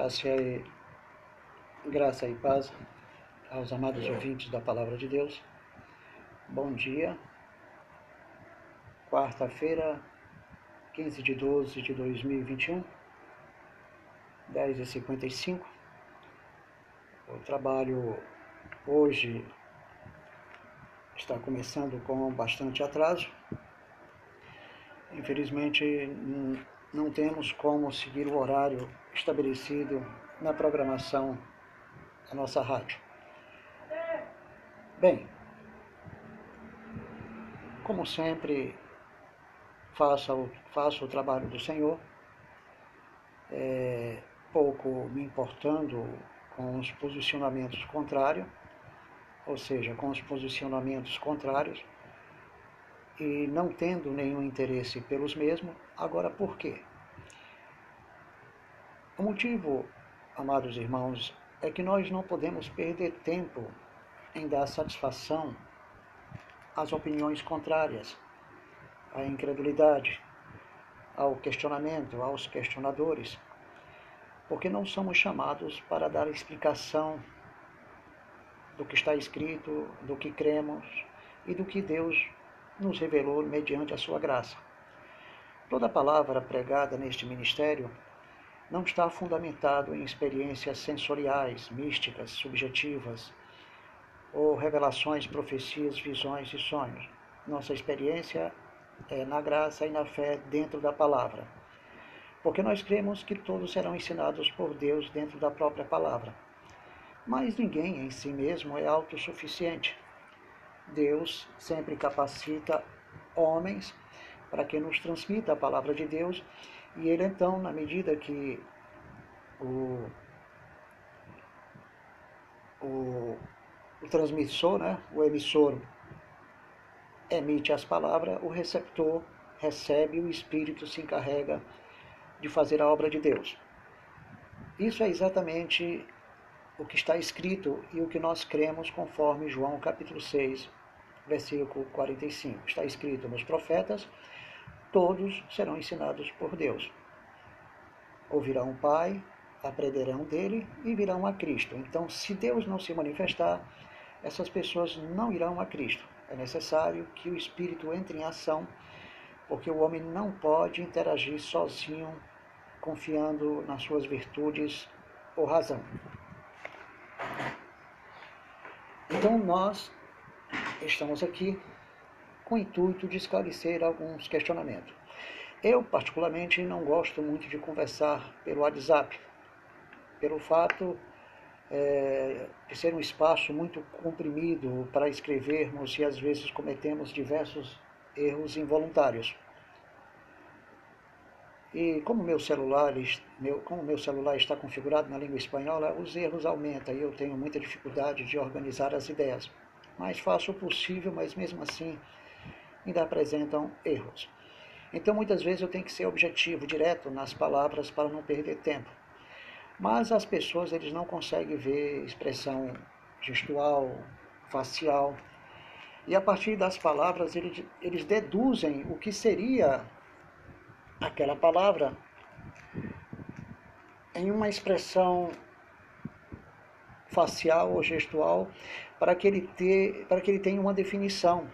Graça e, graça e paz aos amados ouvintes da Palavra de Deus. Bom dia. Quarta-feira, 15 de 12 de 2021, 10h55. O trabalho hoje está começando com bastante atraso. Infelizmente, não temos como seguir o horário estabelecido na programação da nossa rádio. Bem, como sempre, faço, faço o trabalho do Senhor, é, pouco me importando com os posicionamentos contrários, ou seja, com os posicionamentos contrários, e não tendo nenhum interesse pelos mesmos. Agora, por quê? O motivo, amados irmãos, é que nós não podemos perder tempo em dar satisfação às opiniões contrárias, à incredulidade, ao questionamento, aos questionadores, porque não somos chamados para dar explicação do que está escrito, do que cremos e do que Deus nos revelou mediante a sua graça. Toda palavra pregada neste ministério não está fundamentado em experiências sensoriais, místicas, subjetivas, ou revelações, profecias, visões e sonhos. Nossa experiência é na graça e na fé dentro da palavra. Porque nós cremos que todos serão ensinados por Deus dentro da própria palavra. Mas ninguém em si mesmo é autossuficiente. Deus sempre capacita homens para que nos transmita a palavra de Deus, e ele então, na medida que o, o, o transmissor, né, o emissor, emite as palavras, o receptor recebe, o Espírito se encarrega de fazer a obra de Deus. Isso é exatamente o que está escrito e o que nós cremos conforme João capítulo 6, versículo 45. Está escrito nos profetas, todos serão ensinados por Deus. Ouvirão o Pai, aprenderão dele e virão a Cristo. Então, se Deus não se manifestar, essas pessoas não irão a Cristo. É necessário que o Espírito entre em ação, porque o homem não pode interagir sozinho, confiando nas suas virtudes ou razão. Então, nós estamos aqui com o intuito de esclarecer alguns questionamentos. Eu, particularmente, não gosto muito de conversar pelo WhatsApp, pelo fato é, de ser um espaço muito comprimido para escrevermos e às vezes cometemos diversos erros involuntários. E como meu celular, meu, como meu celular está configurado na língua espanhola, os erros aumentam e eu tenho muita dificuldade de organizar as ideias. Faço o possível, mas mesmo assim ainda apresentam erros. Então muitas vezes eu tenho que ser objetivo, direto nas palavras para não perder tempo. Mas as pessoas eles não conseguem ver expressão gestual, facial. E a partir das palavras eles, eles deduzem o que seria aquela palavra em uma expressão facial ou gestual para que ele, ter, para que ele tenha uma definição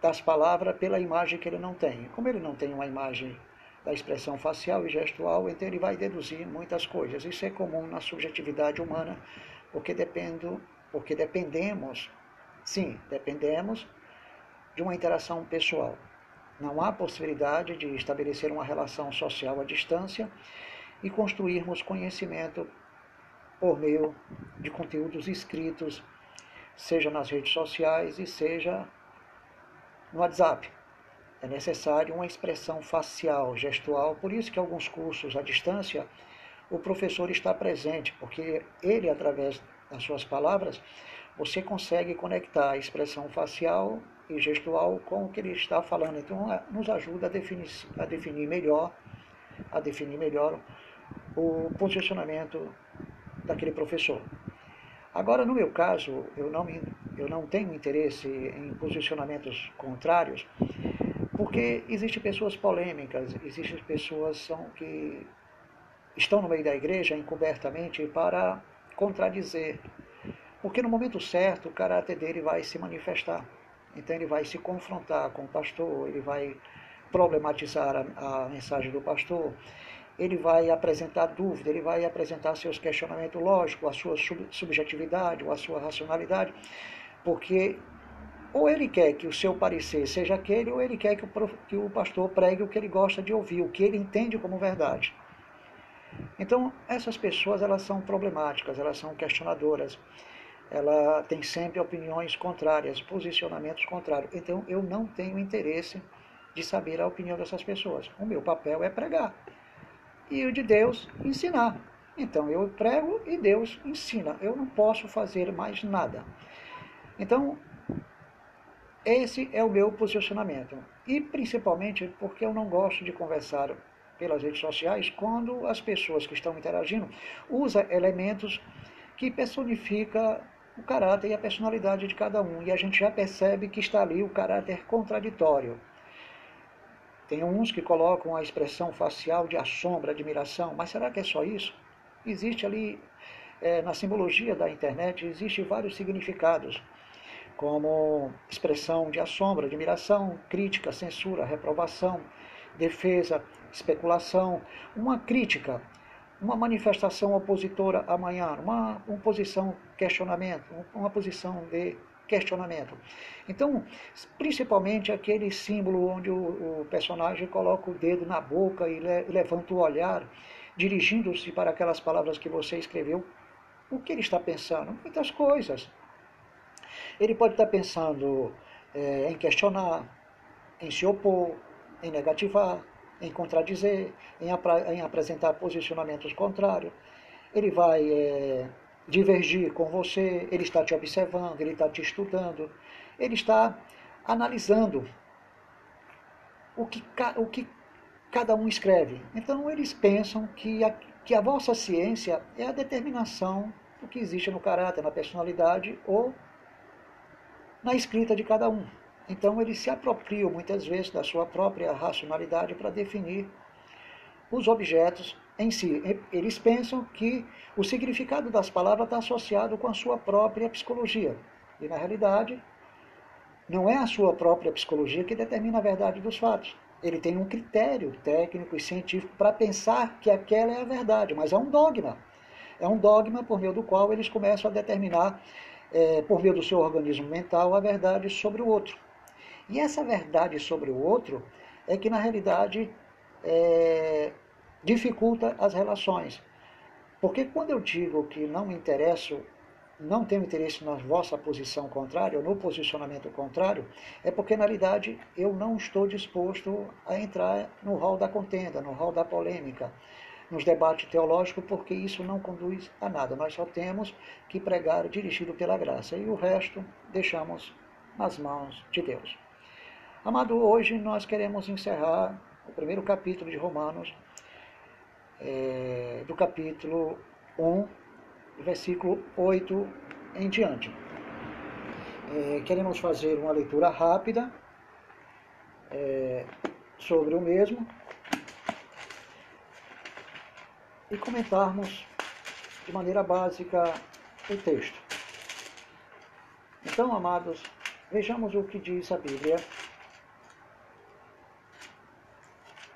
das palavras pela imagem que ele não tem. Como ele não tem uma imagem da expressão facial e gestual, então ele vai deduzir muitas coisas. Isso é comum na subjetividade humana, porque, dependo, porque dependemos, sim, dependemos de uma interação pessoal. Não há possibilidade de estabelecer uma relação social à distância e construirmos conhecimento por meio de conteúdos escritos, seja nas redes sociais e seja no WhatsApp é necessário uma expressão facial, gestual, por isso que alguns cursos à distância o professor está presente, porque ele, através das suas palavras, você consegue conectar a expressão facial e gestual com o que ele está falando. Então, nos ajuda a definir, a definir melhor, a definir melhor o posicionamento daquele professor. Agora, no meu caso, eu não, eu não tenho interesse em posicionamentos contrários, porque existem pessoas polêmicas, existem pessoas são que estão no meio da igreja encobertamente para contradizer. Porque no momento certo o caráter dele vai se manifestar. Então ele vai se confrontar com o pastor, ele vai problematizar a, a mensagem do pastor, ele vai apresentar dúvida, ele vai apresentar seus questionamentos lógicos, a sua subjetividade ou a sua racionalidade, porque ou ele quer que o seu parecer seja aquele, ou ele quer que o, que o pastor pregue o que ele gosta de ouvir, o que ele entende como verdade. Então, essas pessoas elas são problemáticas, elas são questionadoras, ela tem sempre opiniões contrárias, posicionamentos contrários. Então, eu não tenho interesse de saber a opinião dessas pessoas. O meu papel é pregar e o de Deus ensinar. Então, eu prego e Deus ensina. Eu não posso fazer mais nada. Então, esse é o meu posicionamento. E principalmente porque eu não gosto de conversar pelas redes sociais quando as pessoas que estão interagindo usam elementos que personifica o caráter e a personalidade de cada um. E a gente já percebe que está ali o caráter contraditório. Tem uns que colocam a expressão facial de assombro, admiração, mas será que é só isso? Existe ali, é, na simbologia da internet, existe vários significados como expressão de assombro, admiração, crítica, censura, reprovação, defesa, especulação, uma crítica, uma manifestação opositora amanhã, uma, uma posição questionamento, uma posição de questionamento. Então, principalmente aquele símbolo onde o, o personagem coloca o dedo na boca e le, levanta o olhar, dirigindo-se para aquelas palavras que você escreveu, o que ele está pensando? Muitas coisas. Ele pode estar pensando é, em questionar, em se opor, em negativar, em contradizer, em, em apresentar posicionamentos contrários. Ele vai é, divergir com você, ele está te observando, ele está te estudando, ele está analisando o que, o que cada um escreve. Então eles pensam que a, que a vossa ciência é a determinação do que existe no caráter, na personalidade ou na escrita de cada um. Então eles se apropriam muitas vezes da sua própria racionalidade para definir os objetos em si. Eles pensam que o significado das palavras está associado com a sua própria psicologia. E na realidade, não é a sua própria psicologia que determina a verdade dos fatos. Ele tem um critério técnico e científico para pensar que aquela é a verdade, mas é um dogma. É um dogma por meio do qual eles começam a determinar é, por meio do seu organismo mental, a verdade sobre o outro. E essa verdade sobre o outro é que, na realidade, é, dificulta as relações. Porque quando eu digo que não me interesso, não tenho interesse na vossa posição contrária, ou no posicionamento contrário, é porque, na realidade, eu não estou disposto a entrar no rol da contenda, no rol da polêmica nos debates teológicos, porque isso não conduz a nada. Nós só temos que pregar dirigido pela graça e o resto deixamos nas mãos de Deus. Amado, hoje nós queremos encerrar o primeiro capítulo de Romanos, é, do capítulo 1, versículo 8 em diante. É, queremos fazer uma leitura rápida é, sobre o mesmo, e comentarmos de maneira básica o texto. Então, amados, vejamos o que diz a Bíblia.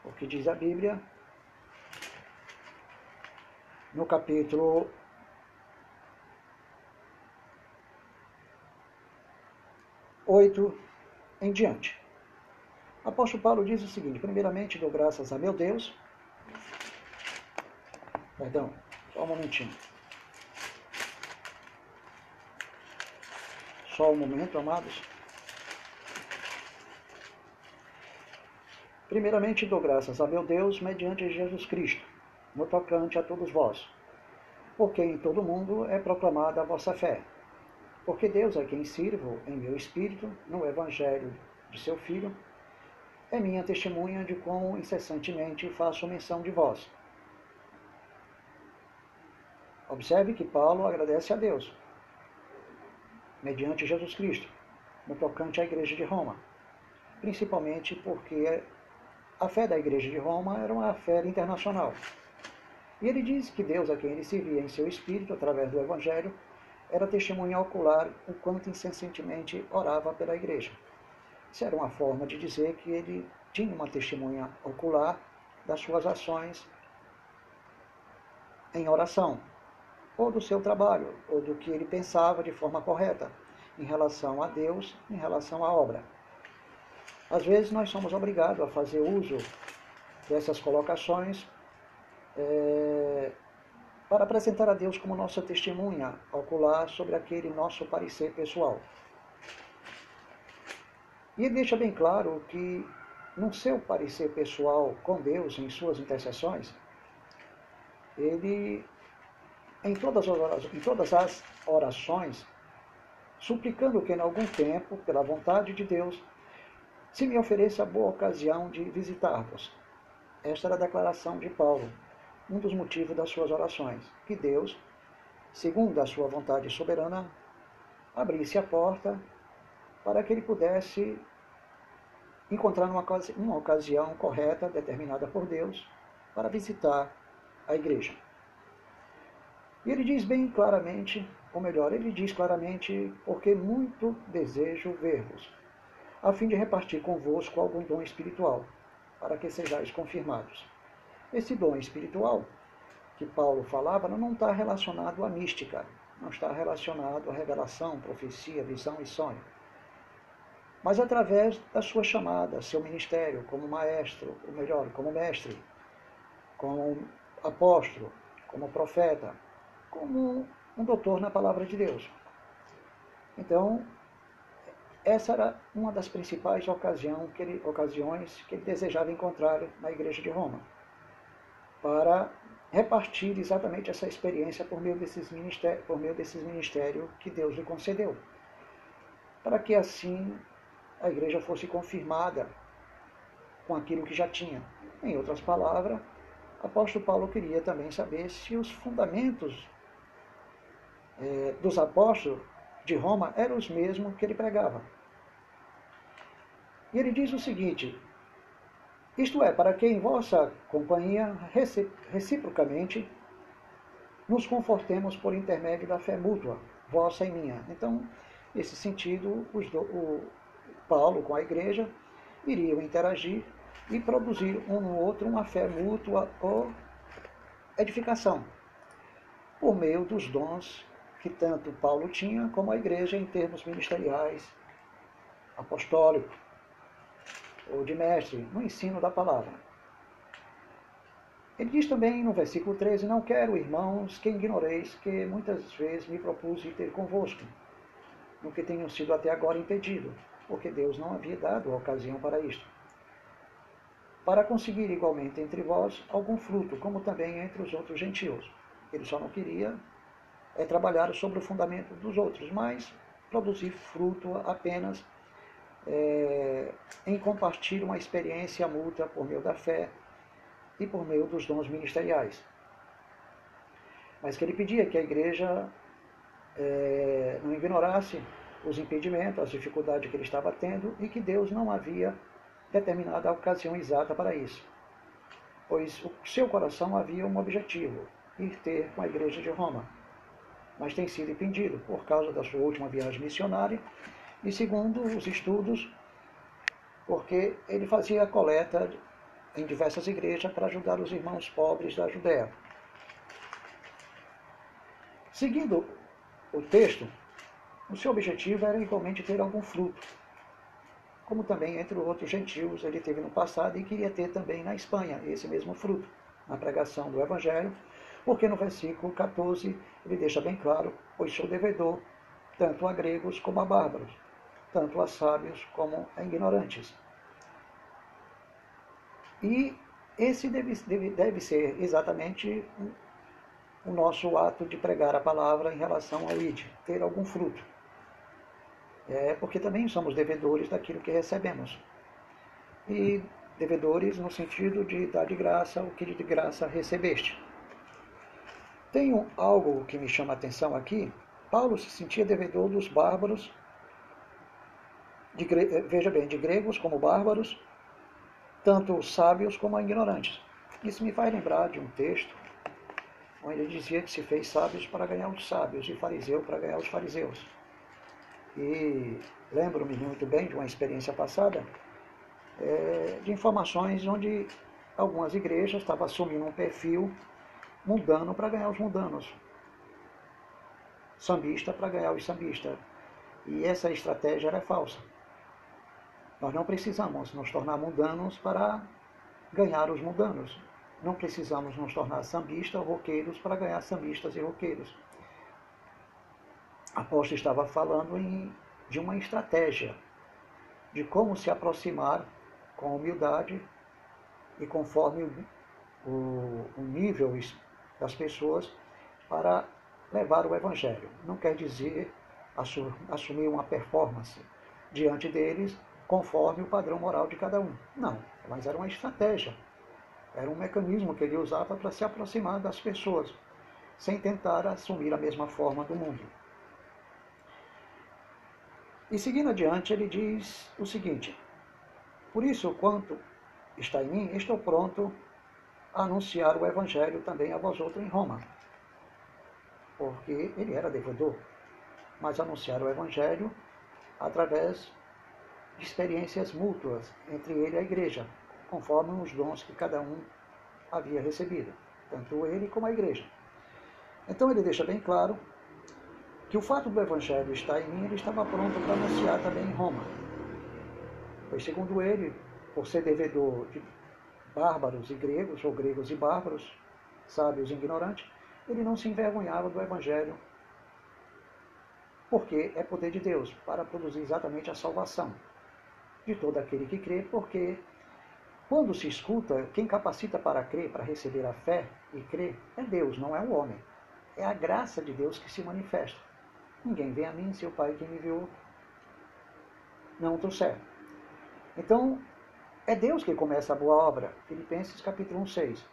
O que diz a Bíblia no capítulo oito em diante. Apóstolo Paulo diz o seguinte: primeiramente dou graças a meu Deus Perdão, só um momentinho. Só um momento, amados. Primeiramente dou graças a meu Deus mediante Jesus Cristo, no tocante a todos vós, porque em todo mundo é proclamada a vossa fé. Porque Deus é quem sirvo em meu espírito no Evangelho de seu Filho, é minha testemunha de quão incessantemente faço menção de vós Observe que Paulo agradece a Deus, mediante Jesus Cristo, no tocante à igreja de Roma, principalmente porque a fé da igreja de Roma era uma fé internacional. E ele diz que Deus, a quem ele servia em seu espírito, através do Evangelho, era testemunha ocular o quanto incessantemente orava pela igreja. Isso era uma forma de dizer que ele tinha uma testemunha ocular das suas ações em oração, ou do seu trabalho, ou do que ele pensava de forma correta em relação a Deus, em relação à obra. Às vezes nós somos obrigados a fazer uso dessas colocações é, para apresentar a Deus como nossa testemunha ocular sobre aquele nosso parecer pessoal. E deixa bem claro que no seu parecer pessoal com Deus, em suas intercessões, ele, em todas as orações, em todas as orações suplicando que, em algum tempo, pela vontade de Deus, se me ofereça boa ocasião de visitar-vos. Esta era a declaração de Paulo, um dos motivos das suas orações, que Deus, segundo a sua vontade soberana, abrisse a porta para que ele pudesse encontrar uma, uma ocasião correta, determinada por Deus, para visitar a igreja. E ele diz bem claramente, ou melhor, ele diz claramente, porque muito desejo ver-vos, a fim de repartir convosco algum dom espiritual, para que sejais confirmados. Esse dom espiritual que Paulo falava não está relacionado à mística, não está relacionado à revelação, profecia, visão e sonho mas através da sua chamada, seu ministério como maestro, ou melhor, como mestre, como apóstolo, como profeta, como um doutor na palavra de Deus. Então, essa era uma das principais ocasião que ele, ocasiões que ele desejava encontrar na igreja de Roma, para repartir exatamente essa experiência por meio desses ministérios, por meio desses ministérios que Deus lhe concedeu, para que assim a igreja fosse confirmada com aquilo que já tinha. Em outras palavras, apóstolo Paulo queria também saber se os fundamentos é, dos apóstolos de Roma eram os mesmos que ele pregava. E ele diz o seguinte: isto é, para que em vossa companhia, reciprocamente, nos confortemos por intermédio da fé mútua, vossa e minha. Então, nesse sentido, do, o, Paulo com a igreja iriam interagir e produzir um no outro uma fé mútua ou edificação, por meio dos dons que tanto Paulo tinha como a igreja em termos ministeriais, apostólico ou de mestre, no ensino da palavra. Ele diz também no versículo 13: Não quero, irmãos, que ignoreis que muitas vezes me propus ir ter convosco, no que tenho sido até agora impedido porque Deus não havia dado a ocasião para isto. Para conseguir igualmente entre vós algum fruto, como também entre os outros gentios. Ele só não queria é, trabalhar sobre o fundamento dos outros, mas produzir fruto apenas é, em compartilhar uma experiência mútua por meio da fé e por meio dos dons ministeriais. Mas que ele pedia que a igreja é, não ignorasse os impedimentos, as dificuldades que ele estava tendo e que Deus não havia determinado a ocasião exata para isso. Pois o seu coração havia um objetivo, ir ter com a igreja de Roma. Mas tem sido impedido por causa da sua última viagem missionária e segundo os estudos, porque ele fazia coleta em diversas igrejas para ajudar os irmãos pobres da Judéia. Seguindo o texto, o seu objetivo era igualmente ter algum fruto, como também entre outros gentios ele teve no passado e queria ter também na Espanha esse mesmo fruto, na pregação do Evangelho, porque no versículo 14 ele deixa bem claro: pois sou devedor tanto a gregos como a bárbaros, tanto a sábios como a ignorantes. E esse deve, deve, deve ser exatamente o nosso ato de pregar a palavra em relação ao ID, ter algum fruto é, porque também somos devedores daquilo que recebemos. E devedores no sentido de dar de graça o que de graça recebeste. Tenho algo que me chama a atenção aqui. Paulo se sentia devedor dos bárbaros, de, eh, veja bem, de gregos como bárbaros, tanto sábios como ignorantes. Isso me faz lembrar de um texto onde ele dizia que se fez sábios para ganhar os sábios e fariseu para ganhar os fariseus. E lembro-me muito bem de uma experiência passada, é, de informações onde algumas igrejas estavam assumindo um perfil mundano para ganhar os mundanos, sambista para ganhar os sambistas. E essa estratégia era falsa. Nós não precisamos nos tornar mundanos para ganhar os mundanos. Não precisamos nos tornar sambistas ou roqueiros para ganhar sambistas e roqueiros. Apóstolo estava falando em, de uma estratégia, de como se aproximar com humildade e conforme o, o nível das pessoas para levar o Evangelho. Não quer dizer assumir uma performance diante deles conforme o padrão moral de cada um. Não, mas era uma estratégia. Era um mecanismo que ele usava para se aproximar das pessoas, sem tentar assumir a mesma forma do mundo. E seguindo adiante, ele diz o seguinte: Por isso, quanto está em mim, estou pronto a anunciar o Evangelho também a vós outros em Roma. Porque ele era devedor, mas anunciar o Evangelho através experiências mútuas entre ele e a igreja, conforme os dons que cada um havia recebido, tanto ele como a igreja. Então ele deixa bem claro que o fato do Evangelho estar em mim, ele estava pronto para anunciar também em Roma. Pois, segundo ele, por ser devedor de bárbaros e gregos, ou gregos e bárbaros, sábios e ignorantes, ele não se envergonhava do Evangelho, porque é poder de Deus para produzir exatamente a salvação de todo aquele que crê, porque quando se escuta, quem capacita para crer, para receber a fé e crer, é Deus, não é o homem. É a graça de Deus que se manifesta. Ninguém vem a mim se o Pai que me viu não trouxer. Então, é Deus que começa a boa obra. Filipenses capítulo 1, 6.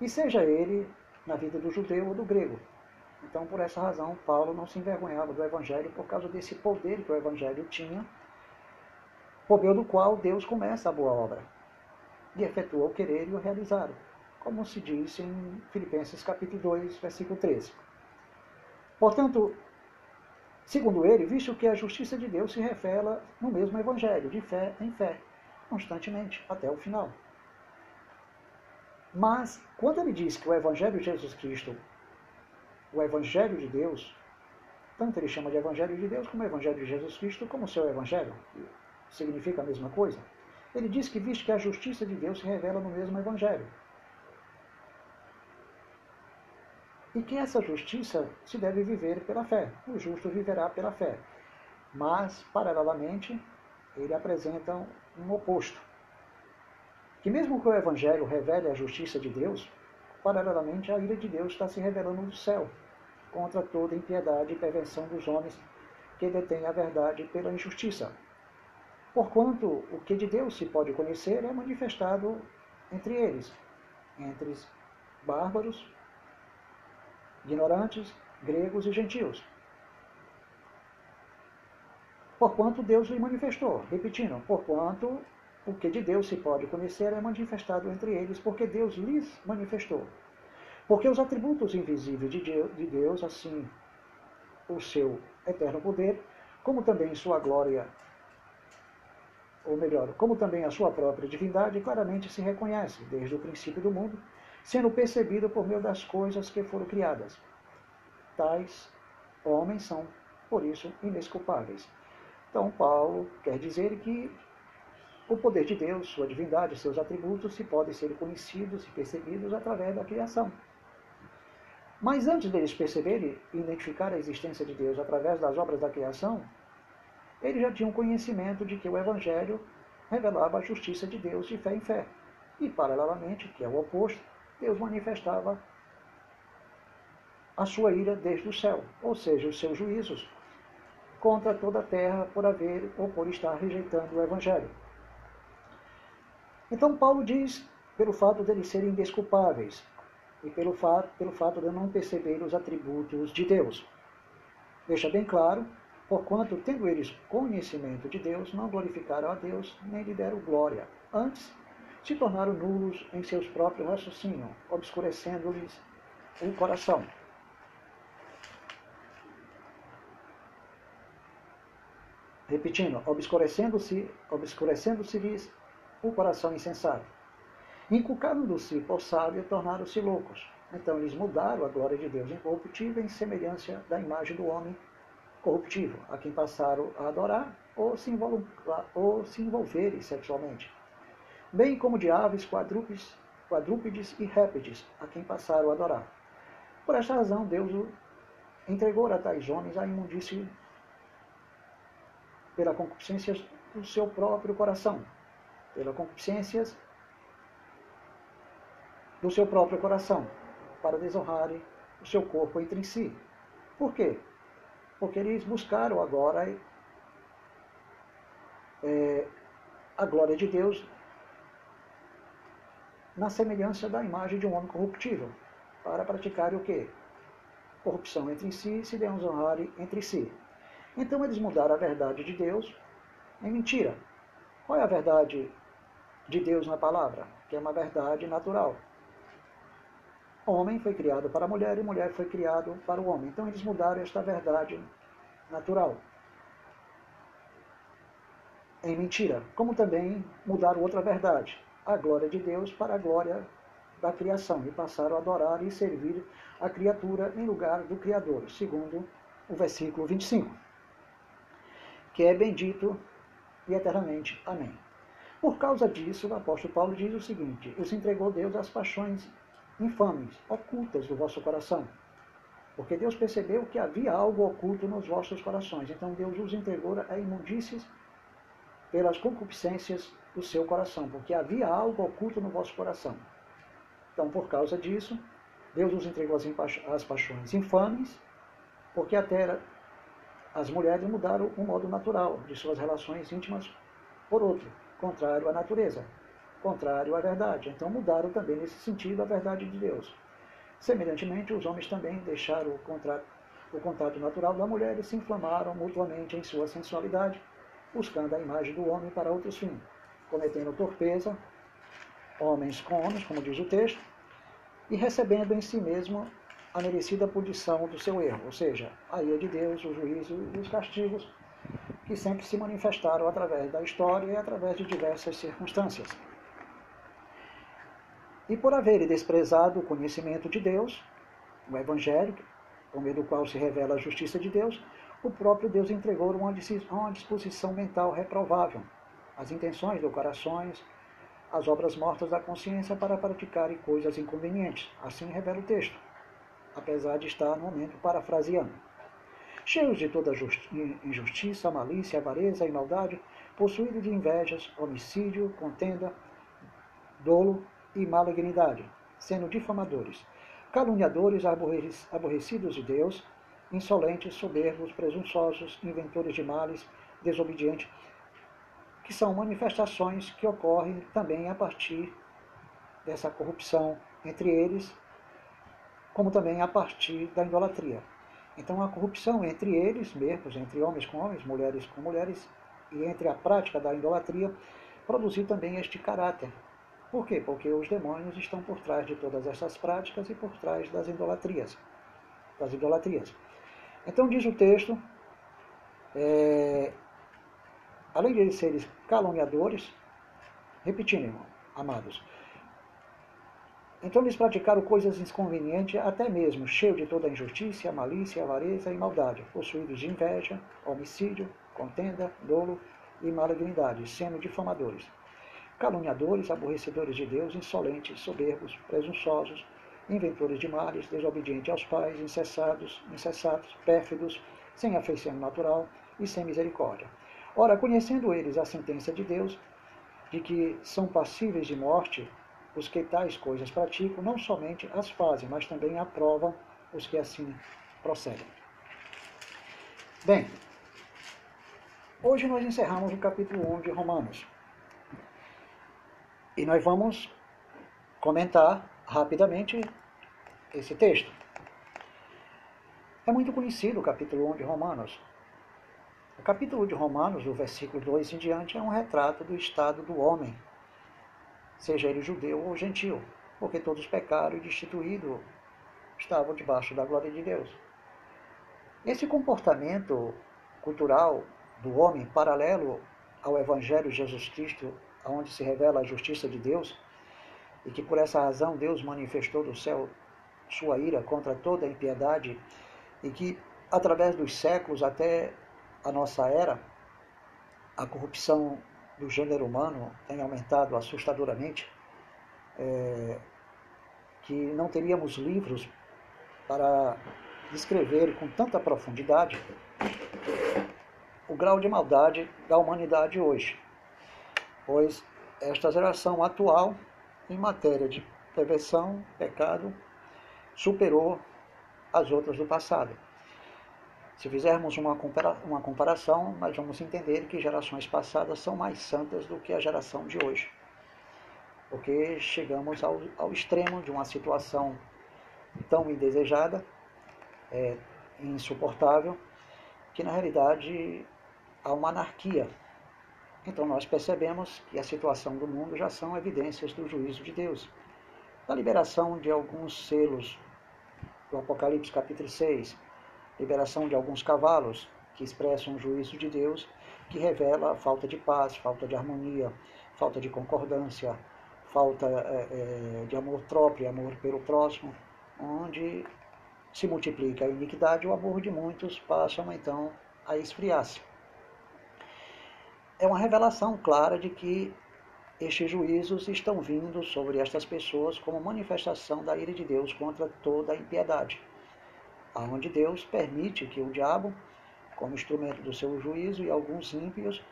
E seja ele na vida do judeu ou do grego. Então, por essa razão, Paulo não se envergonhava do Evangelho por causa desse poder que o Evangelho tinha, por meio do qual Deus começa a boa obra e efetua o querer e o realizar, como se diz em Filipenses capítulo 2, versículo 13. Portanto, segundo ele, visto que a justiça de Deus se revela no mesmo Evangelho, de fé em fé, constantemente, até o final. Mas, quando ele diz que o Evangelho de Jesus Cristo, o Evangelho de Deus, tanto ele chama de Evangelho de Deus como Evangelho de Jesus Cristo, como seu Evangelho, significa a mesma coisa, ele diz que visto que a justiça de Deus se revela no mesmo Evangelho. E que essa justiça se deve viver pela fé. O justo viverá pela fé. Mas, paralelamente, ele apresenta um oposto. Que mesmo que o Evangelho revele a justiça de Deus, paralelamente a ira de Deus está se revelando do céu, contra toda impiedade e perversão dos homens que detêm a verdade pela injustiça. Porquanto o que de Deus se pode conhecer é manifestado entre eles, entre bárbaros, ignorantes, gregos e gentios. Porquanto Deus lhe manifestou, repetindo, porquanto o que de Deus se pode conhecer é manifestado entre eles, porque Deus lhes manifestou. Porque os atributos invisíveis de Deus, assim o seu eterno poder, como também sua glória ou melhor, como também a sua própria divindade, claramente se reconhece, desde o princípio do mundo, sendo percebido por meio das coisas que foram criadas. Tais homens são, por isso, inesculpáveis. Então, Paulo quer dizer que o poder de Deus, sua divindade, seus atributos, se podem ser conhecidos e percebidos através da criação. Mas antes deles perceberem e identificar a existência de Deus através das obras da criação, ele já tinha um conhecimento de que o Evangelho revelava a justiça de Deus de fé em fé. E, paralelamente, que é o oposto, Deus manifestava a sua ira desde o céu, ou seja, os seus juízos contra toda a terra por haver ou por estar rejeitando o Evangelho. Então, Paulo diz, pelo fato de eles serem desculpáveis e pelo fato, pelo fato de não perceber os atributos de Deus. Deixa bem claro Porquanto, tendo eles conhecimento de Deus, não glorificaram a Deus, nem lhe deram glória. Antes, se tornaram nulos em seus próprios raciocínios, obscurecendo-lhes o coração. Repetindo, obscurecendo-se, obscurecendo-se o coração insensato. Inculcaram-se por sábio, tornaram-se loucos. Então eles mudaram a glória de Deus incorruptível em semelhança da imagem do homem corruptível, a quem passaram a adorar ou se, ou se envolverem sexualmente, bem como de aves, quadrúpedes, quadrúpedes e répteis, a quem passaram a adorar. Por esta razão, Deus entregou a tais homens a imundície pela concupiscência do seu próprio coração, pela concupiscência do seu próprio coração, para desonrarem o seu corpo entre si. Por quê? Porque eles buscaram agora é, a glória de Deus na semelhança da imagem de um homem corruptível, para praticar o quê? Corrupção entre si e se desonrarem entre si. Então eles mudaram a verdade de Deus em mentira. Qual é a verdade de Deus na palavra? Que é uma verdade natural. Homem foi criado para a mulher e mulher foi criado para o homem. Então eles mudaram esta verdade natural em mentira, como também mudaram outra verdade, a glória de Deus para a glória da criação, e passaram a adorar e servir a criatura em lugar do Criador, segundo o versículo 25, que é bendito e eternamente. Amém. Por causa disso, o apóstolo Paulo diz o seguinte: Os entregou Deus às paixões infames, ocultas do vosso coração. Porque Deus percebeu que havia algo oculto nos vossos corações. Então Deus os entregou a imundícies pelas concupiscências do seu coração, porque havia algo oculto no vosso coração. Então, por causa disso, Deus os entregou às paixões infames, porque até as mulheres mudaram o modo natural de suas relações íntimas por outro, contrário à natureza contrário à verdade. Então mudaram também nesse sentido a verdade de Deus. Semelhantemente, os homens também deixaram o, contrato, o contato natural da mulher e se inflamaram mutuamente em sua sensualidade, buscando a imagem do homem para outros fins, cometendo torpeza, homens com homens, como diz o texto, e recebendo em si mesmo a merecida punição do seu erro, ou seja, a ira de Deus, o juízo e os castigos que sempre se manifestaram através da história e através de diversas circunstâncias. E por haverem desprezado o conhecimento de Deus, o Evangelho, por meio do qual se revela a justiça de Deus, o próprio Deus entregou uma disposição mental reprovável, as intenções do coração, as obras mortas da consciência para praticarem coisas inconvenientes. Assim revela o texto, apesar de estar no momento parafraseando. Cheios de toda injustiça, malícia, avareza e maldade, possuídos de invejas, homicídio, contenda, dolo, e malignidade, sendo difamadores, caluniadores, aborrecidos de Deus, insolentes, soberbos, presunçosos, inventores de males, desobedientes, que são manifestações que ocorrem também a partir dessa corrupção entre eles, como também a partir da idolatria. Então, a corrupção entre eles mesmos, entre homens com homens, mulheres com mulheres, e entre a prática da idolatria, produziu também este caráter por quê? Porque os demônios estão por trás de todas essas práticas e por trás das idolatrias. Das idolatrias. Então diz o texto, é, além de serem caluniadores, repetindo, irmão, amados, então eles praticaram coisas inconvenientes, até mesmo cheio de toda injustiça, malícia, avareza e maldade, possuídos de inveja, homicídio, contenda, dolo e malignidade, sendo difamadores caluniadores, aborrecedores de Deus, insolentes, soberbos, presunçosos, inventores de males, desobedientes aos pais, incessados, incessados, pérfidos, sem afeição natural e sem misericórdia. Ora, conhecendo eles a sentença de Deus, de que são passíveis de morte os que tais coisas praticam, não somente as fazem, mas também aprovam os que assim procedem. Bem, hoje nós encerramos o capítulo 1 de Romanos. E nós vamos comentar rapidamente esse texto. É muito conhecido o capítulo 1 de Romanos. O capítulo de Romanos, do versículo 2 em diante, é um retrato do estado do homem, seja ele judeu ou gentil, porque todos pecaram e destituído estavam debaixo da glória de Deus. Esse comportamento cultural do homem paralelo ao Evangelho de Jesus Cristo, onde se revela a justiça de Deus, e que por essa razão Deus manifestou do céu sua ira contra toda a impiedade, e que através dos séculos até a nossa era, a corrupção do gênero humano tem aumentado assustadoramente, é, que não teríamos livros para descrever com tanta profundidade o grau de maldade da humanidade hoje, pois esta geração atual, em matéria de perversão, pecado, superou as outras do passado. Se fizermos uma, compara uma comparação, nós vamos entender que gerações passadas são mais santas do que a geração de hoje. Porque chegamos ao, ao extremo de uma situação tão indesejada, é, insuportável, que na realidade há uma anarquia. Então nós percebemos que a situação do mundo já são evidências do juízo de Deus. Da liberação de alguns selos do Apocalipse capítulo 6, liberação de alguns cavalos que expressam o juízo de Deus, que revela a falta de paz, falta de harmonia, falta de concordância, falta é, de amor próprio, amor pelo próximo, onde se multiplica a iniquidade, o amor de muitos passam então a esfriar-se. É uma revelação clara de que estes juízos estão vindo sobre estas pessoas como manifestação da ira de Deus contra toda a impiedade aonde Deus permite que o diabo, como instrumento do seu juízo, e alguns ímpios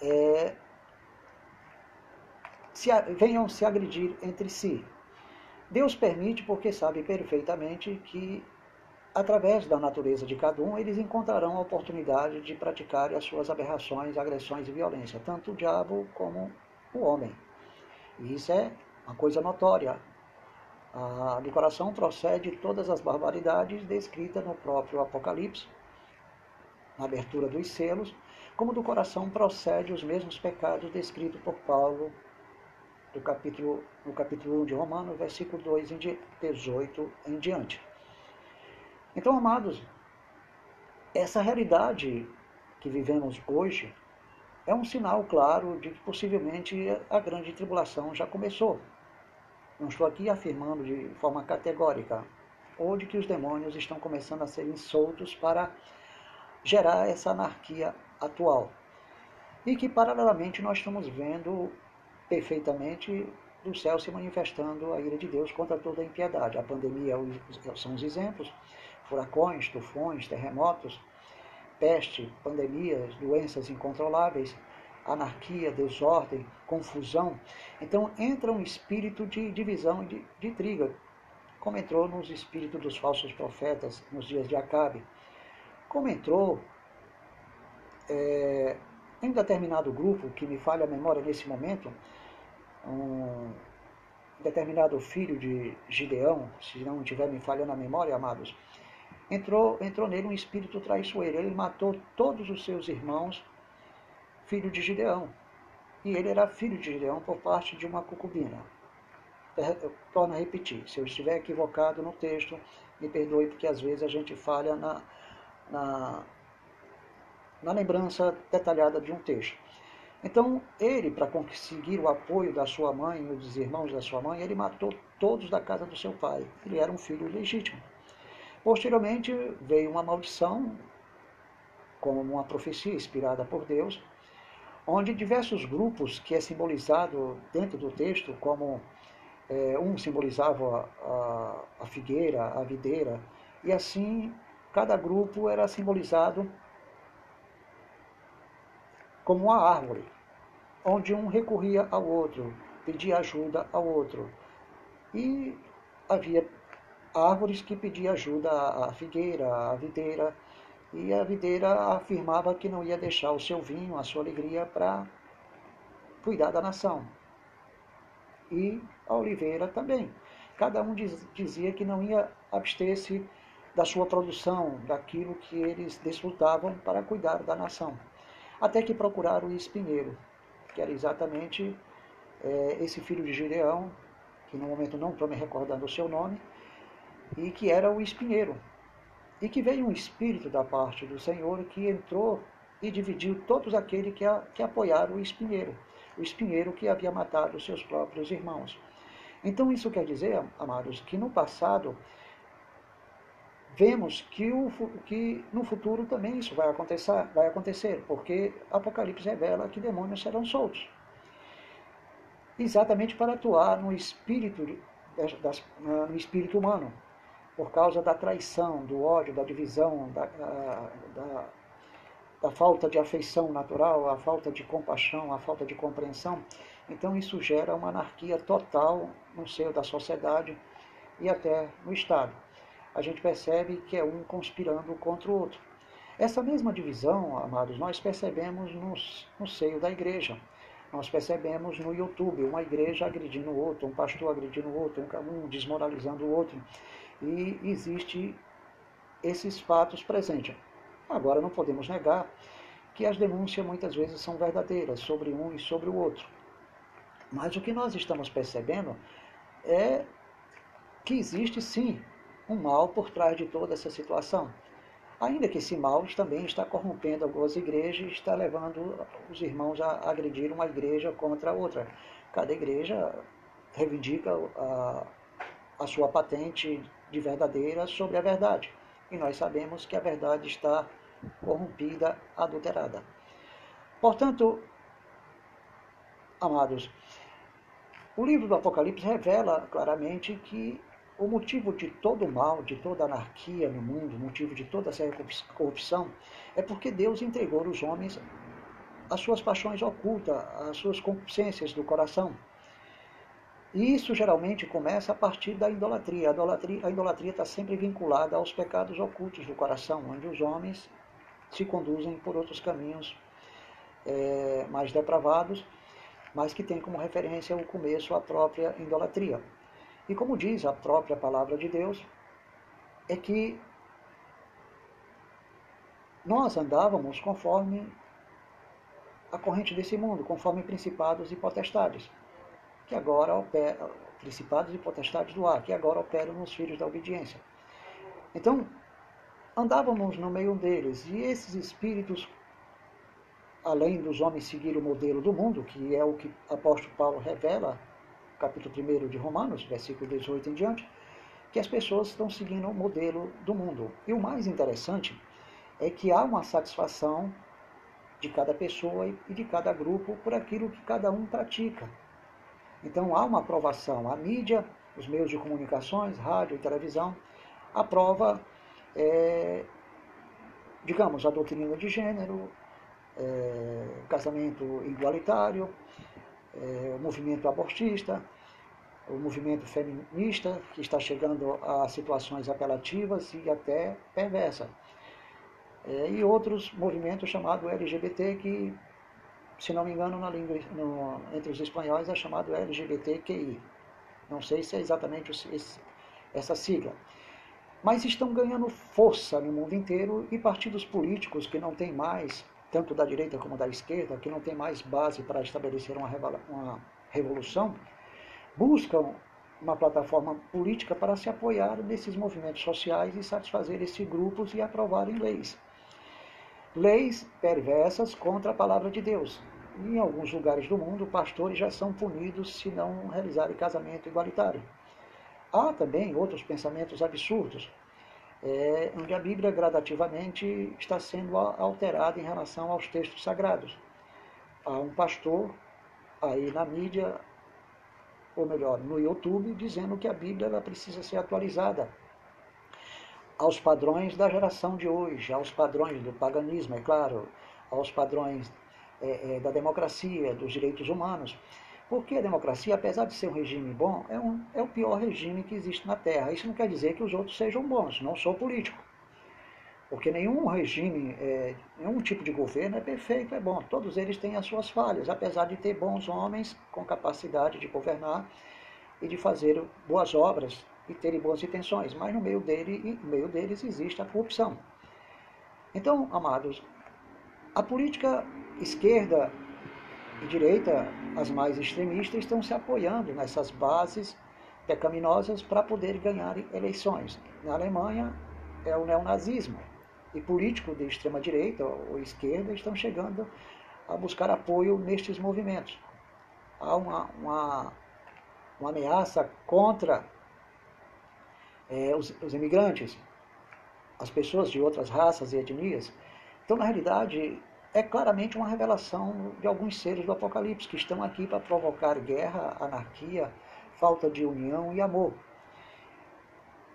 é, se, venham se agredir entre si. Deus permite porque sabe perfeitamente que, através da natureza de cada um, eles encontrarão a oportunidade de praticar as suas aberrações, agressões e violência, tanto o diabo como o homem. E isso é uma coisa notória, a, coração procede todas as barbaridades descritas no próprio Apocalipse, na abertura dos selos, como do coração procede os mesmos pecados descritos por Paulo do capítulo, no capítulo 1 de Romanos, versículo 2 em 18 em diante. Então, amados, essa realidade que vivemos hoje é um sinal claro de que possivelmente a grande tribulação já começou. Não estou aqui afirmando de forma categórica ou de que os demônios estão começando a serem soltos para gerar essa anarquia atual. E que, paralelamente, nós estamos vendo perfeitamente do céu se manifestando a ira de Deus contra toda a impiedade. A pandemia são os exemplos, furacões, tufões, terremotos, peste, pandemias, doenças incontroláveis, anarquia, desordem, confusão. Então entra um espírito de divisão de, de como entrou nos espíritos dos falsos profetas nos dias de Acabe. Como entrou é, em determinado grupo, que me falha a memória nesse momento, um determinado filho de Gideão, se não tiver me falhando a memória, amados, entrou, entrou nele um espírito traiçoeiro. Ele matou todos os seus irmãos filho de Gideão. E ele era filho de Gideão por parte de uma concubina. Eu torno a repetir, se eu estiver equivocado no texto, me perdoe, porque às vezes a gente falha na, na, na lembrança detalhada de um texto. Então, ele, para conseguir o apoio da sua mãe e dos irmãos da sua mãe, ele matou todos da casa do seu pai. Ele era um filho legítimo. Posteriormente, veio uma maldição, como uma profecia inspirada por Deus, onde diversos grupos que é simbolizado dentro do texto, como é, um simbolizava a, a figueira, a videira, e assim cada grupo era simbolizado como uma árvore, onde um recorria ao outro, pedia ajuda ao outro. E havia árvores que pediam ajuda à figueira, à videira, e a videira afirmava que não ia deixar o seu vinho, a sua alegria, para cuidar da nação. E a oliveira também. Cada um dizia que não ia abster-se da sua produção, daquilo que eles desfrutavam para cuidar da nação. Até que procuraram o espinheiro, que era exatamente é, esse filho de Gideão, que no momento não estou me recordando o seu nome, e que era o espinheiro. E que veio um espírito da parte do Senhor que entrou e dividiu todos aqueles que, a, que apoiaram o espinheiro, o espinheiro que havia matado seus próprios irmãos. Então isso quer dizer, amados, que no passado vemos que, o, que no futuro também isso vai acontecer, vai acontecer, porque Apocalipse revela que demônios serão soltos. Exatamente para atuar no espírito, das, no espírito humano, por causa da traição, do ódio, da divisão, da, da, da falta de afeição natural, a falta de compaixão, a falta de compreensão. Então isso gera uma anarquia total no seio da sociedade e até no Estado a gente percebe que é um conspirando contra o outro. Essa mesma divisão, amados, nós percebemos no, no seio da igreja. Nós percebemos no YouTube uma igreja agredindo o outro, um pastor agredindo o outro, um desmoralizando o outro. E existe esses fatos presentes. Agora, não podemos negar que as denúncias muitas vezes são verdadeiras sobre um e sobre o outro. Mas o que nós estamos percebendo é que existe sim um mal por trás de toda essa situação. Ainda que esse mal também está corrompendo algumas igrejas, está levando os irmãos a agredir uma igreja contra a outra. Cada igreja reivindica a, a sua patente de verdadeira sobre a verdade. E nós sabemos que a verdade está corrompida, adulterada. Portanto, amados, o livro do Apocalipse revela claramente que o motivo de todo o mal, de toda anarquia no mundo, o motivo de toda essa corrupção, é porque Deus entregou aos homens as suas paixões ocultas, as suas concupiscências do coração. E isso geralmente começa a partir da idolatria. A idolatria, está sempre vinculada aos pecados ocultos do coração, onde os homens se conduzem por outros caminhos é, mais depravados, mas que tem como referência o começo a própria idolatria. E como diz a própria palavra de Deus, é que nós andávamos conforme a corrente desse mundo, conforme principados e potestades, que agora operam, principados e potestades do ar, que agora operam nos filhos da obediência. Então, andávamos no meio deles, e esses espíritos, além dos homens seguir o modelo do mundo, que é o que o apóstolo Paulo revela capítulo 1 de Romanos, versículo 18 em diante, que as pessoas estão seguindo o modelo do mundo. E o mais interessante é que há uma satisfação de cada pessoa e de cada grupo por aquilo que cada um pratica. Então há uma aprovação. A mídia, os meios de comunicações, rádio e televisão, aprova, é, digamos, a doutrina de gênero, é, casamento igualitário, é, o movimento abortista, o movimento feminista, que está chegando a situações apelativas e até perversas. É, e outros movimentos chamados LGBT, que, se não me engano, na língua, no, entre os espanhóis é chamado LGBTQI. Não sei se é exatamente esse, essa sigla. Mas estão ganhando força no mundo inteiro e partidos políticos que não têm mais tanto da direita como da esquerda, que não tem mais base para estabelecer uma, uma revolução, buscam uma plataforma política para se apoiar nesses movimentos sociais e satisfazer esses grupos e aprovarem leis. Leis perversas contra a palavra de Deus. Em alguns lugares do mundo, pastores já são punidos se não realizarem casamento igualitário. Há também outros pensamentos absurdos, é, onde a Bíblia gradativamente está sendo alterada em relação aos textos sagrados. Há um pastor aí na mídia, ou melhor, no YouTube, dizendo que a Bíblia ela precisa ser atualizada aos padrões da geração de hoje, aos padrões do paganismo, é claro, aos padrões é, é, da democracia, dos direitos humanos. Porque a democracia, apesar de ser um regime bom, é, um, é o pior regime que existe na Terra. Isso não quer dizer que os outros sejam bons, não sou político. Porque nenhum regime, é, nenhum tipo de governo é perfeito, é bom. Todos eles têm as suas falhas, apesar de ter bons homens com capacidade de governar e de fazer boas obras e terem boas intenções. Mas no meio, dele, no meio deles existe a corrupção. Então, amados, a política esquerda e direita, as mais extremistas, estão se apoiando nessas bases pecaminosas para poder ganhar eleições. Na Alemanha é o neonazismo e políticos de extrema direita ou esquerda estão chegando a buscar apoio nestes movimentos. Há uma, uma, uma ameaça contra é, os, os imigrantes, as pessoas de outras raças e etnias. Então, na realidade, é claramente uma revelação de alguns seres do Apocalipse que estão aqui para provocar guerra, anarquia, falta de união e amor.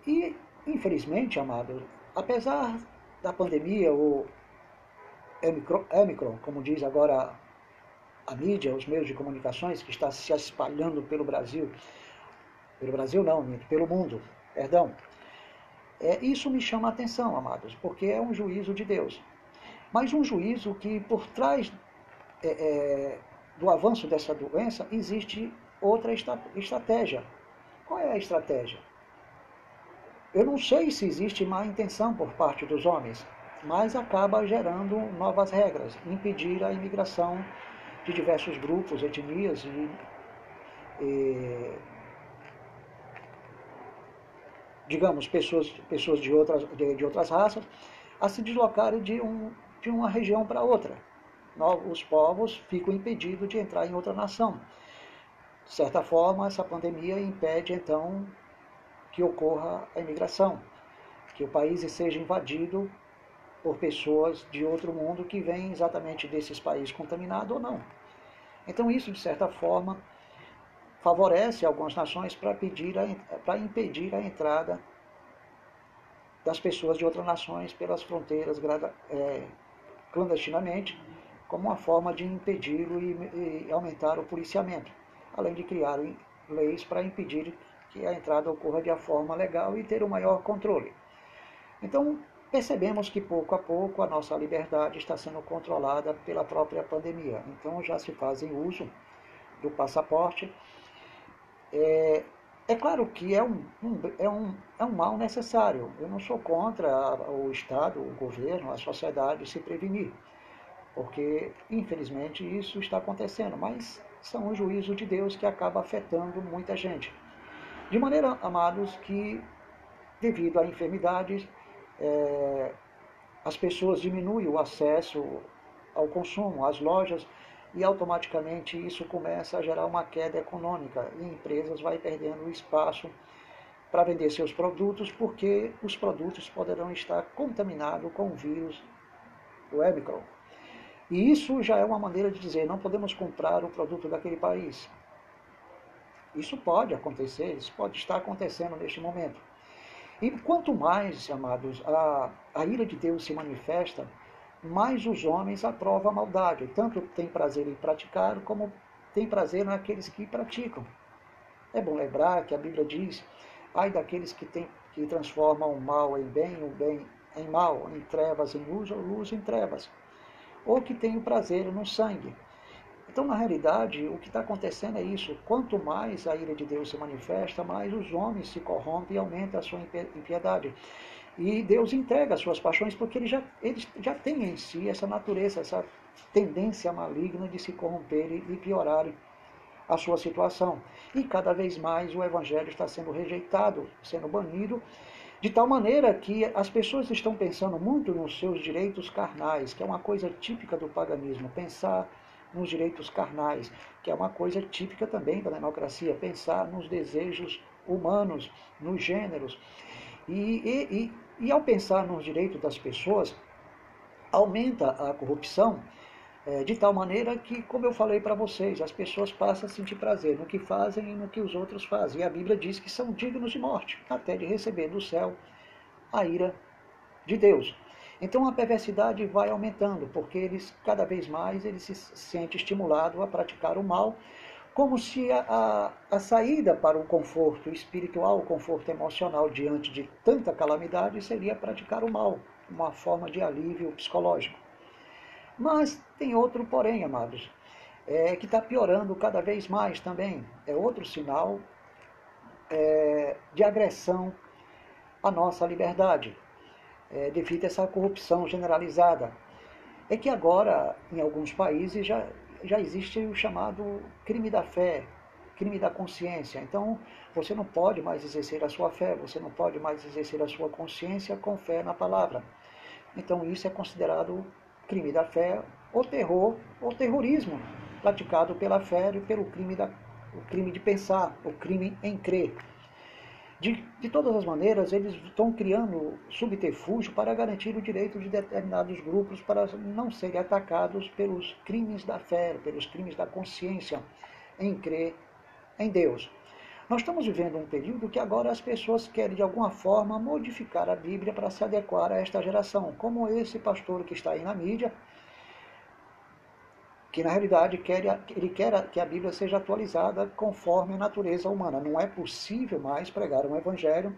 E, infelizmente, amado, apesar da pandemia, o Omicron, como diz agora a mídia, os meios de comunicações, que está se espalhando pelo Brasil, pelo Brasil não, pelo mundo, perdão. É, isso me chama a atenção, amados, porque é um juízo de Deus. Mas um juízo que por trás é, é, do avanço dessa doença existe outra estratégia. Qual é a estratégia? Eu não sei se existe má intenção por parte dos homens, mas acaba gerando novas regras, impedir a imigração de diversos grupos, etnias e, e digamos, pessoas, pessoas de, outras, de, de outras raças, a se deslocarem de, um, de uma região para outra. Os povos ficam impedidos de entrar em outra nação. De certa forma, essa pandemia impede, então, que ocorra a imigração, que o país seja invadido por pessoas de outro mundo que vêm exatamente desses países contaminados ou não. Então, isso, de certa forma, favorece algumas nações para pedir para impedir a entrada das pessoas de outras nações pelas fronteiras é, clandestinamente, como uma forma de impedi-lo e, e, aumentar o policiamento, além de criar leis para impedir que a entrada ocorra de forma legal e ter o um maior controle. Então, percebemos que pouco a pouco a nossa liberdade está sendo controlada pela própria pandemia. Então, já se fazem uso do passaporte é, é claro que é um, um, é, um, é um mal necessário. Eu não sou contra o Estado, o governo, a sociedade se prevenir, porque infelizmente isso está acontecendo, mas são os juízos de Deus que acaba afetando muita gente. De maneira, amados, que devido a enfermidades, é, as pessoas diminuem o acesso ao consumo, as lojas e automaticamente isso começa a gerar uma queda econômica e empresas vai perdendo espaço para vender seus produtos porque os produtos poderão estar contaminados com o vírus do Omicron. E isso já é uma maneira de dizer, não podemos comprar o produto daquele país. Isso pode acontecer, isso pode estar acontecendo neste momento. E quanto mais, amados, a, a ira de Deus se manifesta, mais os homens aprovam a maldade, tanto tem prazer em praticar, como tem prazer naqueles que praticam. É bom lembrar que a Bíblia diz: ai daqueles que, tem, que transformam o mal em bem, o bem em mal, em trevas em luz, ou luz em trevas, ou que têm o prazer no sangue. Então, na realidade, o que está acontecendo é isso: quanto mais a ira de Deus se manifesta, mais os homens se corrompem e aumenta a sua impiedade. E Deus entrega as suas paixões porque ele já, ele já tem em si essa natureza, essa tendência maligna de se corromperem e piorarem a sua situação. E cada vez mais o evangelho está sendo rejeitado, sendo banido, de tal maneira que as pessoas estão pensando muito nos seus direitos carnais, que é uma coisa típica do paganismo, pensar nos direitos carnais, que é uma coisa típica também da democracia, pensar nos desejos humanos, nos gêneros. E, e, e, e ao pensar nos direitos das pessoas, aumenta a corrupção é, de tal maneira que, como eu falei para vocês, as pessoas passam a sentir prazer no que fazem e no que os outros fazem. E a Bíblia diz que são dignos de morte, até de receber do céu a ira de Deus. Então a perversidade vai aumentando, porque eles cada vez mais eles se sentem estimulados a praticar o mal como se a, a, a, saída para o conforto espiritual, o conforto emocional diante de tanta calamidade seria praticar o mal, uma forma de alívio psicológico. Mas tem outro porém, amados, é, que está piorando cada vez mais também. É outro sinal é, de agressão à nossa liberdade, é, devido a essa corrupção generalizada. É que agora, em alguns países, já já existe o chamado crime da fé, crime da consciência. Então, você não pode mais exercer a sua fé, você não pode mais exercer a sua consciência com fé na palavra. Então, isso é considerado crime da fé, ou terror, ou terrorismo, praticado pela fé e pelo crime, da, o crime de pensar, o crime em crer. De, de todas as maneiras, eles estão criando subterfúgio para garantir o direito de determinados grupos para não serem atacados pelos crimes da fé, pelos crimes da consciência em crer em Deus. Nós estamos vivendo um período que agora as pessoas querem de alguma forma modificar a Bíblia para se adequar a esta geração, como esse pastor que está aí na mídia, que na realidade quer, ele quer que a Bíblia seja atualizada conforme a natureza humana. Não é possível mais pregar um evangelho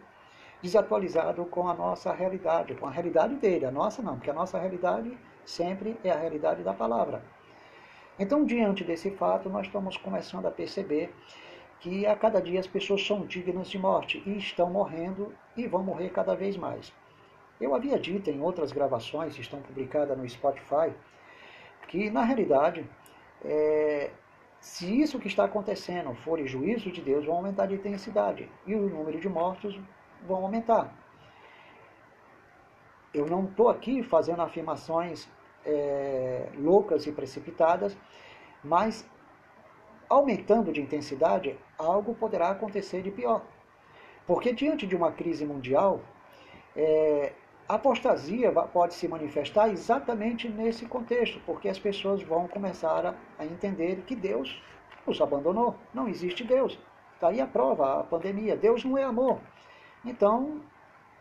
desatualizado com a nossa realidade, com a realidade dele, a nossa não, porque a nossa realidade sempre é a realidade da palavra. Então, diante desse fato, nós estamos começando a perceber que a cada dia as pessoas são dignas de morte e estão morrendo e vão morrer cada vez mais. Eu havia dito em outras gravações que estão publicadas no Spotify que, na realidade, é, se isso que está acontecendo for juízo de Deus, vão aumentar de intensidade e o número de mortos vão aumentar. Eu não estou aqui fazendo afirmações é, loucas e precipitadas, mas aumentando de intensidade, algo poderá acontecer de pior. Porque diante de uma crise mundial, é, a apostasia pode se manifestar exatamente nesse contexto, porque as pessoas vão começar a, entender que Deus os abandonou, não existe Deus. Está aí a prova, a pandemia. Deus não é amor. Então,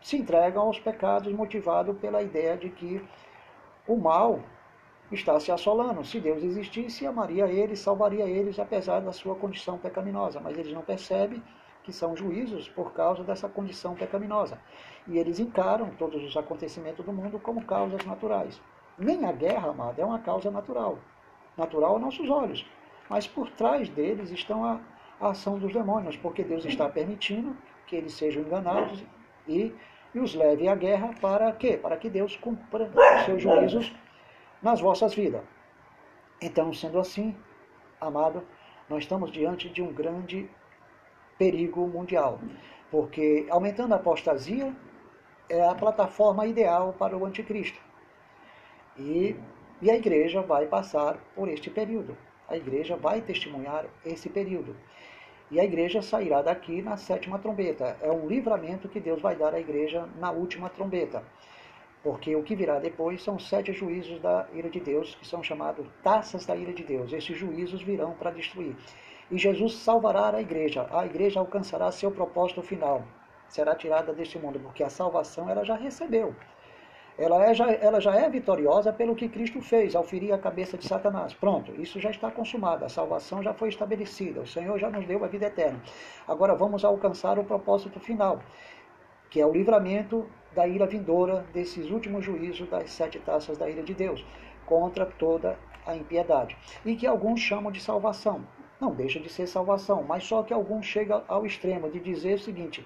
se entregam aos pecados motivado pela ideia de que o mal está se assolando. Se Deus existisse, amaria eles, salvaria eles, apesar da sua condição pecaminosa. Mas eles não percebem que são juízos por causa dessa condição pecaminosa. E eles encaram todos os acontecimentos do mundo como causas naturais. Nem a guerra, amada, é uma causa natural. Natural aos nossos olhos. Mas por trás deles estão a, a ação dos demônios, porque Deus está permitindo que eles sejam enganados e, e os leve à guerra para quê? Para que Deus cumpra os seus juízos nas vossas vidas. Então, sendo assim, amado, nós estamos diante de um grande perigo mundial, porque aumentando a apostasia é a plataforma ideal para o anticristo. E, e a igreja vai passar por este período. A igreja vai testemunhar esse período. E a igreja sairá daqui na sétima trombeta. É um livramento que Deus vai dar à igreja na última trombeta. Porque o que virá depois são sete juízos da ira de Deus, que são chamados taças da ira de Deus. Esses juízos virão para destruir. E Jesus salvará a igreja. A igreja alcançará seu propósito final. Será tirada deste mundo, porque a salvação ela já recebeu. Ela, é, já, ela já é vitoriosa pelo que Cristo fez ao ferir a cabeça de Satanás. Pronto, isso já está consumado. A salvação já foi estabelecida. O Senhor já nos deu a vida eterna. Agora vamos alcançar o propósito final, que é o livramento da ira vindoura desses últimos juízos das sete taças da ira de Deus contra toda a impiedade. E que alguns chamam de salvação. Não deixa de ser salvação, mas só que alguns chegam ao extremo de dizer o seguinte,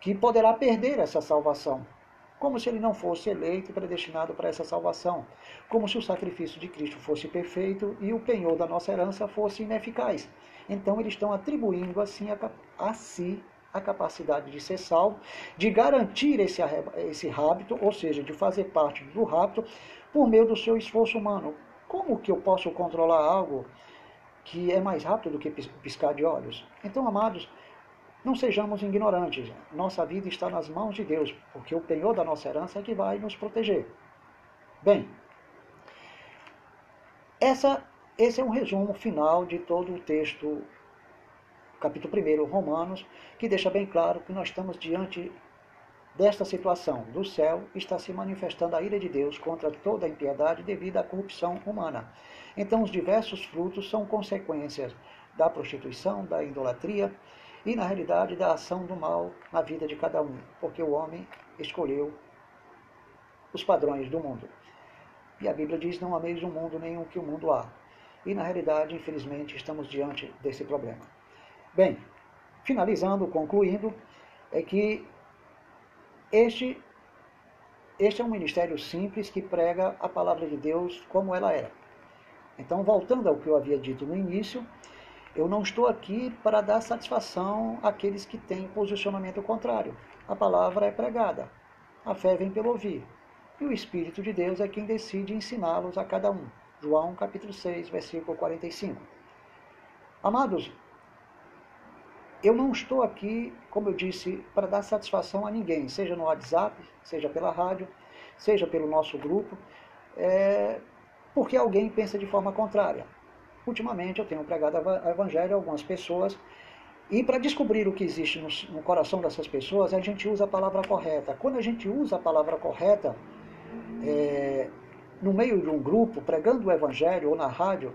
que poderá perder essa salvação, como se ele não fosse eleito e predestinado para essa salvação, como se o sacrifício de Cristo fosse perfeito e o penhor da nossa herança fosse ineficaz. Então eles estão atribuindo assim a, a si a capacidade de ser salvo, de garantir esse, esse hábito, ou seja, de fazer parte do rapto, por meio do seu esforço humano. Como que eu posso controlar algo que é mais rápido do que piscar de olhos? Então, amados, não sejamos ignorantes. Nossa vida está nas mãos de Deus, porque o penhor da nossa herança é que vai nos proteger. Bem, essa, esse é um resumo final de todo o texto capítulo 1, Romanos, que deixa bem claro que nós estamos diante desta situação. Do céu está se manifestando a ira de Deus contra toda a impiedade devido à corrupção humana. Então, os diversos frutos são consequências da prostituição, da idolatria e, na realidade, da ação do mal na vida de cada um, porque o homem escolheu os padrões do mundo. E a Bíblia diz: Não ameis o mundo nenhum que o mundo há. E, na realidade, infelizmente, estamos diante desse problema. Bem, finalizando, concluindo, é que este, este é um ministério simples que prega a palavra de Deus como ela é. Então, voltando ao que eu havia dito no início, Eu não estou aqui para dar satisfação àqueles que têm posicionamento contrário. A palavra é pregada. A fé vem pelo ouvir. E o Espírito de Deus é quem decide ensiná-los a cada um. João capítulo 6, versículo 45. Amados, eu não estou aqui, como eu disse, para dar satisfação a ninguém, seja no WhatsApp, seja pela rádio, seja pelo nosso grupo, é, porque alguém pensa de forma contrária. Ultimamente eu tenho pregado o Evangelho a algumas pessoas e para descobrir o que existe no, no, coração dessas pessoas, a gente usa a palavra correta. Quando a gente usa a palavra correta, é, no meio de um grupo, pregando o Evangelho ou na rádio,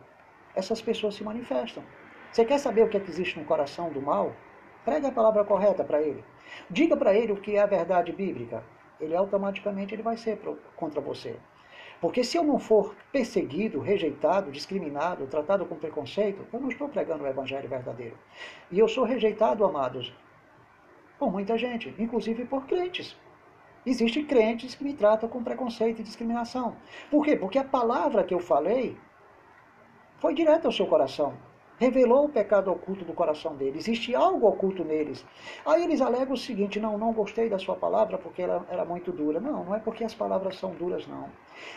essas pessoas se manifestam. Você quer saber o que, é que existe no coração do mal? Pregue a palavra correta para ele. Diga para ele o que é a verdade bíblica. Ele automaticamente ele vai ser contra você. Porque se eu não for perseguido, rejeitado, discriminado, tratado com preconceito, eu não estou pregando o evangelho verdadeiro. E eu sou rejeitado, amados, por muita gente, inclusive por crentes. Existem crentes que me tratam com preconceito e discriminação. Por quê? Porque a palavra que eu falei foi direta ao seu coração revelou o pecado oculto do coração deles. Existe algo oculto neles. Aí eles alegam o seguinte: não, não gostei da sua palavra porque ela era muito dura. Não, não é porque as palavras são duras, não.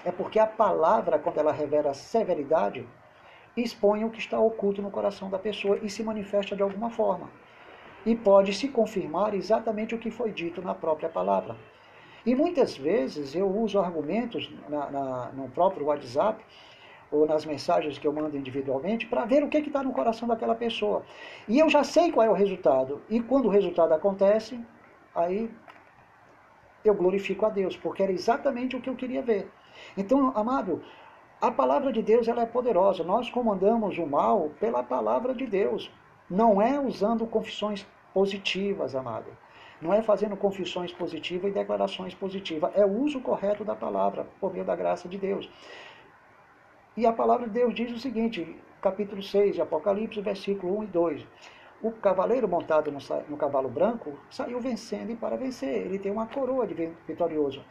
É porque a palavra, quando ela revela severidade, expõe o que está oculto no coração da pessoa e se manifesta de alguma forma. E pode se confirmar exatamente o que foi dito na própria palavra. E muitas vezes eu uso argumentos na, na, no próprio WhatsApp ou nas mensagens que eu mando individualmente, para ver o que está no coração daquela pessoa. E eu já sei qual é o resultado. E quando o resultado acontece, aí eu glorifico a Deus, porque era exatamente o que eu queria ver. Então, amado, a palavra de Deus ela é poderosa. Nós comandamos o mal pela palavra de Deus. Não é usando confissões positivas, amado. Não é fazendo confissões positivas e declarações positivas. É o uso correto da palavra, por meio da graça de Deus. E a palavra de Deus diz o seguinte, capítulo 6 de Apocalipse, versículo 1 e 2. O cavaleiro montado no, no cavalo branco saiu vencendo e para vencer. Ele tem uma coroa de vitorioso.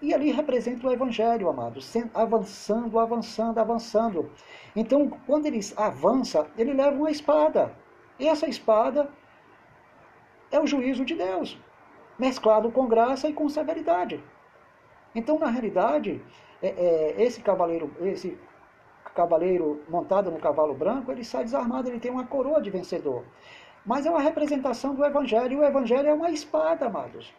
E ali representa o Evangelho, amados, avançando, avançando, avançando. Então, quando ele avança, ele leva uma espada. E essa espada é o juízo de Deus, mesclado com graça e com severidade. Então, na realidade, é, é, esse cavaleiro, esse cavaleiro montado no cavalo branco, ele sai desarmado, ele tem uma coroa de vencedor. Mas é uma representação do Evangelho, e o Evangelho é uma espada, amados,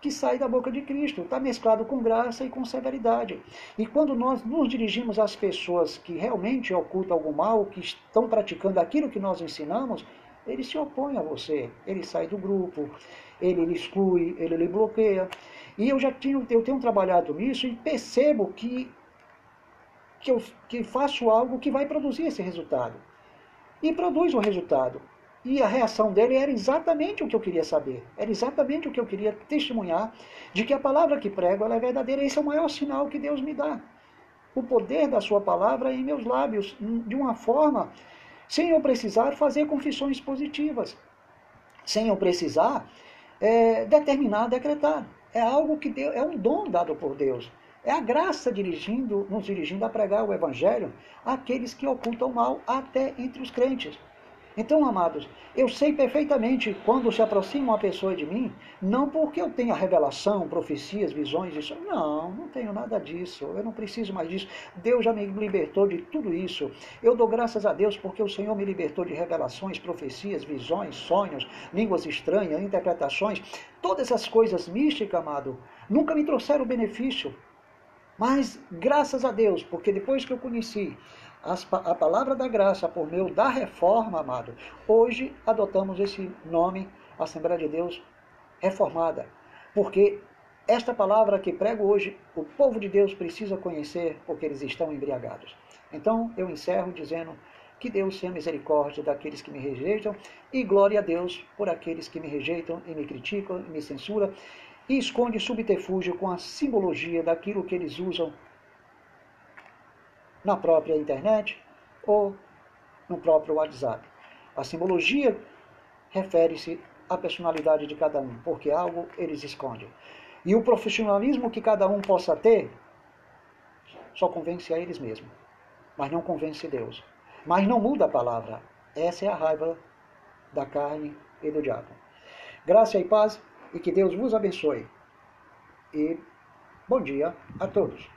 que sai da boca de Cristo, está mesclado com graça e com severidade. E quando nós nos dirigimos às pessoas que realmente ocultam algum mal, que estão praticando aquilo que nós ensinamos, ele se opõe a você, ele sai do grupo, ele lhe exclui, ele lhe bloqueia. E eu já tinha, eu tenho trabalhado nisso e percebo que, que eu que faço algo que vai produzir esse resultado. E produz o resultado. E a reação dele era exatamente o que eu queria saber. Era exatamente o que eu queria testemunhar de que a palavra que prego é verdadeira. Esse é o maior sinal que Deus me dá. O poder da sua palavra em meus lábios, de uma forma sem eu precisar fazer confissões positivas, sem eu precisar é, determinar, decretar. É algo que Deus, é um dom dado por Deus. É a graça dirigindo, nos dirigindo a pregar o Evangelho àqueles que ocultam mal até entre os crentes. Então, amados, eu sei perfeitamente quando se aproxima uma pessoa de mim, não porque eu tenha revelação, profecias, visões, isso. Não, não tenho nada disso. Eu não preciso mais disso. Deus já me libertou de tudo isso. Eu dou graças a Deus porque o Senhor me libertou de revelações, profecias, visões, sonhos, línguas estranhas, interpretações. Todas essas coisas místicas, amado, nunca me trouxeram benefício. Mas graças a Deus, porque depois que eu conheci a palavra da graça por meio da reforma, amado. Hoje adotamos esse nome, Assembleia de Deus Reformada, porque esta palavra que prego hoje, o povo de Deus precisa conhecer, porque eles estão embriagados. Então eu encerro dizendo que Deus tenha misericórdia daqueles que me rejeitam e glória a Deus por aqueles que me rejeitam e me criticam e me censuram e esconde subterfúgio com a simbologia daquilo que eles usam na própria internet ou no próprio WhatsApp. A simbologia refere-se à personalidade de cada um, porque algo eles escondem. E o profissionalismo que cada um possa ter só convence a eles mesmos, mas não convence Deus. Mas não muda a palavra. Essa é a raiva da carne e do diabo. Graça e paz e que Deus vos abençoe. E bom dia a todos.